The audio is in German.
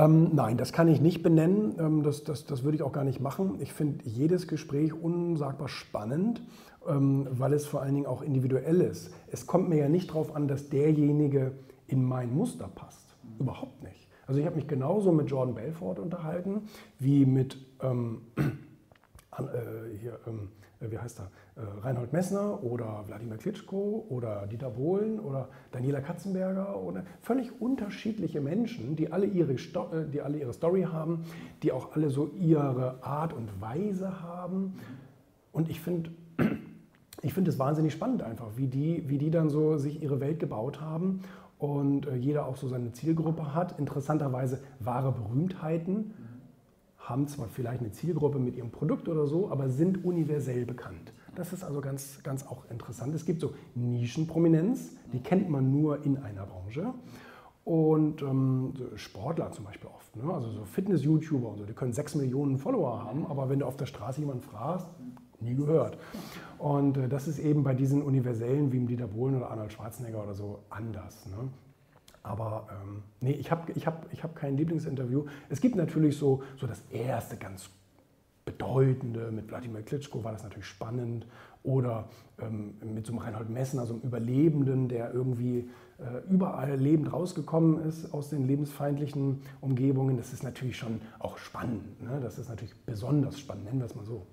Ähm, nein, das kann ich nicht benennen. Ähm, das, das, das würde ich auch gar nicht machen. Ich finde jedes Gespräch unsagbar spannend, ähm, weil es vor allen Dingen auch individuell ist. Es kommt mir ja nicht darauf an, dass derjenige in mein Muster passt. Überhaupt nicht. Also ich habe mich genauso mit Jordan Belfort unterhalten wie mit ähm, äh, hier, ähm, äh, wie heißt er, äh, Reinhold Messner oder Wladimir Klitschko oder Dieter Bohlen oder Daniela Katzenberger oder völlig unterschiedliche Menschen, die alle ihre, die alle ihre Story haben, die auch alle so ihre Art und Weise haben. Und ich finde ich finde es wahnsinnig spannend einfach, wie die, wie die dann so sich ihre Welt gebaut haben und jeder auch so seine Zielgruppe hat. Interessanterweise wahre Berühmtheiten haben zwar vielleicht eine Zielgruppe mit ihrem Produkt oder so, aber sind universell bekannt. Das ist also ganz, ganz auch interessant. Es gibt so Nischenprominenz, die kennt man nur in einer Branche. Und ähm, Sportler zum Beispiel oft, ne? also so Fitness-YouTuber und so, die können sechs Millionen Follower haben, aber wenn du auf der Straße jemanden fragst, nie gehört. Und äh, das ist eben bei diesen Universellen wie im Dieter Bohlen oder Arnold Schwarzenegger oder so anders. Ne? Aber ähm, nee, ich habe ich hab, ich hab kein Lieblingsinterview. Es gibt natürlich so, so das erste ganz bedeutende, mit Wladimir Klitschko war das natürlich spannend. Oder ähm, mit so einem Reinhold Messner, so einem Überlebenden, der irgendwie äh, überall lebend rausgekommen ist aus den lebensfeindlichen Umgebungen. Das ist natürlich schon auch spannend. Ne? Das ist natürlich besonders spannend, nennen wir es mal so.